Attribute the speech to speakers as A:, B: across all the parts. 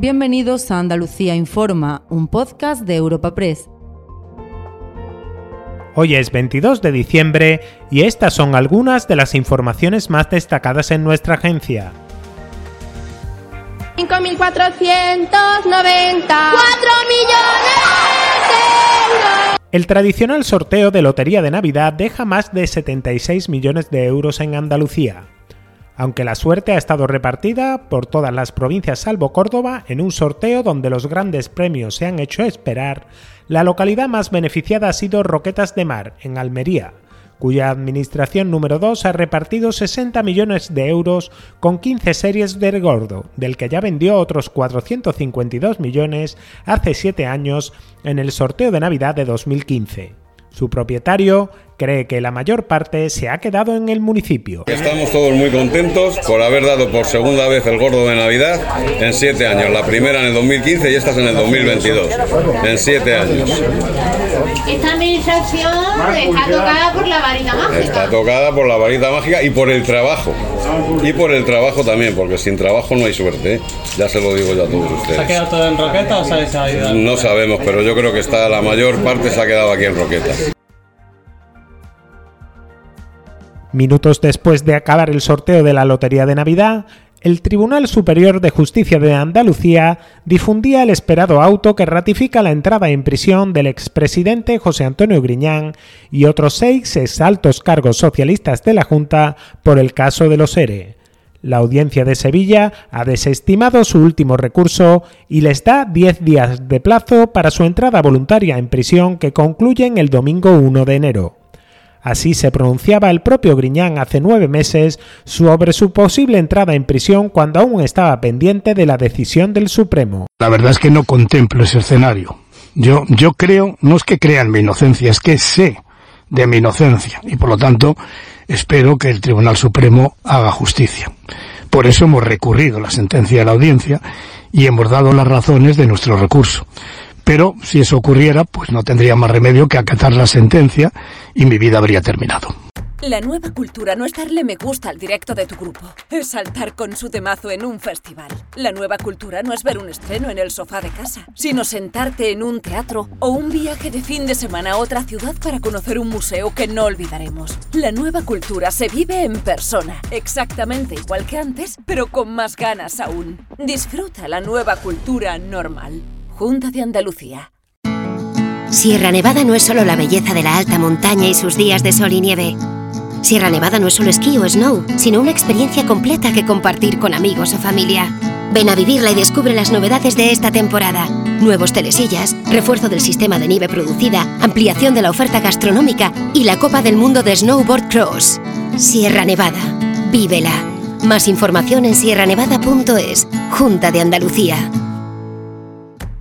A: Bienvenidos a Andalucía Informa, un podcast de Europa Press.
B: Hoy es 22 de diciembre y estas son algunas de las informaciones más destacadas en nuestra agencia.
C: 5.490 millones
B: El tradicional sorteo de Lotería de Navidad deja más de 76 millones de euros en Andalucía aunque la suerte ha estado repartida por todas las provincias salvo Córdoba en un sorteo donde los grandes premios se han hecho esperar, la localidad más beneficiada ha sido Roquetas de Mar, en Almería, cuya administración número 2 ha repartido 60 millones de euros con 15 series de gordo, del que ya vendió otros 452 millones hace 7 años en el sorteo de Navidad de 2015. Su propietario cree que la mayor parte se ha quedado en el municipio.
D: Estamos todos muy contentos por haber dado por segunda vez el gordo de Navidad en siete años. La primera en el 2015 y esta es en el 2022. En siete años.
C: Esta administración está tocada por la varita mágica.
D: Está tocada por la varita mágica y por el trabajo. Y por el trabajo también, porque sin trabajo no hay suerte. ¿eh? Ya se lo digo yo a todos ustedes.
E: ¿Se ha quedado todo en Roqueta o se ha ido?
D: No sabemos, pero yo creo que está la mayor parte se ha quedado aquí en Roqueta.
B: Minutos después de acabar el sorteo de la Lotería de Navidad, el Tribunal Superior de Justicia de Andalucía difundía el esperado auto que ratifica la entrada en prisión del expresidente José Antonio Griñán y otros seis exaltos cargos socialistas de la Junta por el caso de los ERE. La audiencia de Sevilla ha desestimado su último recurso y les da 10 días de plazo para su entrada voluntaria en prisión que concluyen el domingo 1 de enero. Así se pronunciaba el propio Griñán hace nueve meses sobre su posible entrada en prisión cuando aún estaba pendiente de la decisión del Supremo.
F: La verdad es que no contemplo ese escenario. Yo, yo creo, no es que crea en mi inocencia, es que sé de mi inocencia y por lo tanto espero que el Tribunal Supremo haga justicia. Por eso hemos recurrido la sentencia de la audiencia y hemos dado las razones de nuestro recurso. Pero si eso ocurriera, pues no tendría más remedio que acatar la sentencia y mi vida habría terminado.
G: La nueva cultura no es darle me gusta al directo de tu grupo, es saltar con su temazo en un festival. La nueva cultura no es ver un estreno en el sofá de casa, sino sentarte en un teatro o un viaje de fin de semana a otra ciudad para conocer un museo que no olvidaremos. La nueva cultura se vive en persona, exactamente igual que antes, pero con más ganas aún. Disfruta la nueva cultura normal. Junta de Andalucía.
H: Sierra Nevada no es solo la belleza de la alta montaña y sus días de sol y nieve. Sierra Nevada no es solo esquí o snow, sino una experiencia completa que compartir con amigos o familia. Ven a vivirla y descubre las novedades de esta temporada. Nuevos telesillas, refuerzo del sistema de nieve producida, ampliación de la oferta gastronómica y la Copa del Mundo de Snowboard Cross. Sierra Nevada. Vívela. Más información en sierranevada.es. Junta de Andalucía.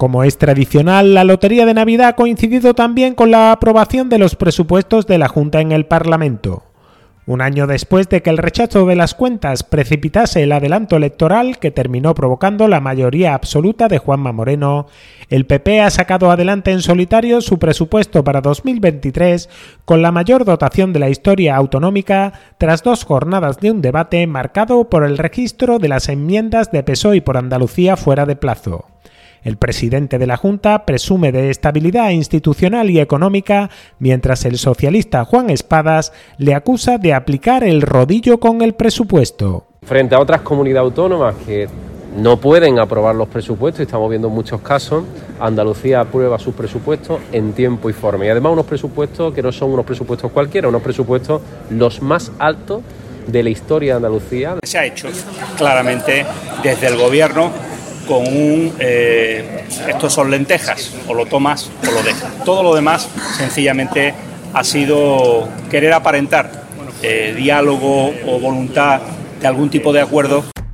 B: Como es tradicional, la Lotería de Navidad ha coincidido también con la aprobación de los presupuestos de la Junta en el Parlamento. Un año después de que el rechazo de las cuentas precipitase el adelanto electoral que terminó provocando la mayoría absoluta de Juanma Moreno, el PP ha sacado adelante en solitario su presupuesto para 2023 con la mayor dotación de la historia autonómica tras dos jornadas de un debate marcado por el registro de las enmiendas de PSOE por Andalucía fuera de plazo. El presidente de la Junta presume de estabilidad institucional y económica, mientras el socialista Juan Espadas le acusa de aplicar el rodillo con el presupuesto.
I: Frente a otras comunidades autónomas que no pueden aprobar los presupuestos, y estamos viendo muchos casos, Andalucía aprueba sus presupuestos en tiempo y forma. Y además unos presupuestos que no son unos presupuestos cualquiera, unos presupuestos los más altos de la historia de Andalucía.
J: Se ha hecho claramente desde el Gobierno con un eh, estos son lentejas, o lo tomas o lo dejas. Todo lo demás sencillamente ha sido querer aparentar eh, diálogo o voluntad de algún tipo de acuerdo.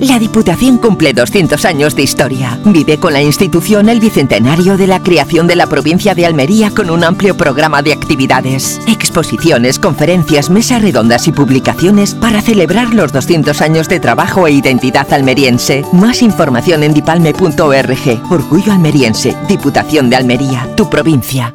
K: La Diputación cumple 200 años de historia. Vive con la institución el bicentenario de la creación de la provincia de Almería con un amplio programa de actividades, exposiciones, conferencias, mesas redondas y publicaciones para celebrar los 200 años de trabajo e identidad almeriense. Más información en dipalme.org. Orgullo almeriense. Diputación de Almería, tu provincia.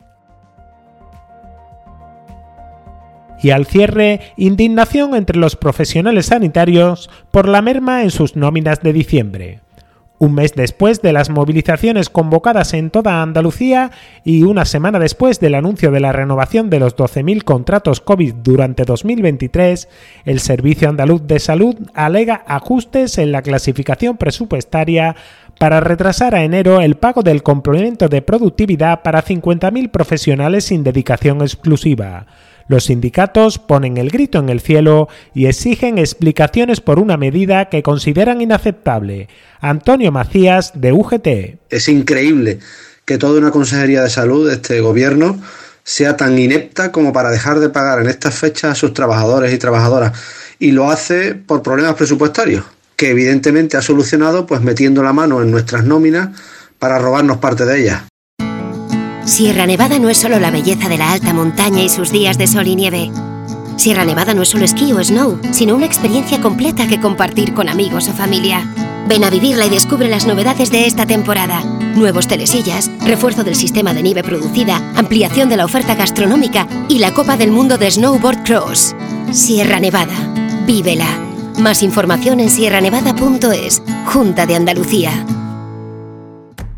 B: Y al cierre indignación entre los profesionales sanitarios por la merma en sus nóminas de diciembre. Un mes después de las movilizaciones convocadas en toda Andalucía y una semana después del anuncio de la renovación de los 12.000 contratos COVID durante 2023, el Servicio Andaluz de Salud alega ajustes en la clasificación presupuestaria para retrasar a enero el pago del complemento de productividad para 50.000 profesionales sin dedicación exclusiva. Los sindicatos ponen el grito en el cielo y exigen explicaciones por una medida que consideran inaceptable. Antonio Macías, de UGT.
L: Es increíble que toda una Consejería de Salud de este gobierno sea tan inepta como para dejar de pagar en estas fechas a sus trabajadores y trabajadoras. Y lo hace por problemas presupuestarios, que evidentemente ha solucionado pues metiendo la mano en nuestras nóminas para robarnos parte de ellas.
H: Sierra Nevada no es solo la belleza de la alta montaña y sus días de sol y nieve. Sierra Nevada no es solo esquí o snow, sino una experiencia completa que compartir con amigos o familia. Ven a vivirla y descubre las novedades de esta temporada. Nuevos telesillas, refuerzo del sistema de nieve producida, ampliación de la oferta gastronómica y la Copa del Mundo de Snowboard Cross. Sierra Nevada. Vívela. Más información en sierranevada.es. Junta de Andalucía.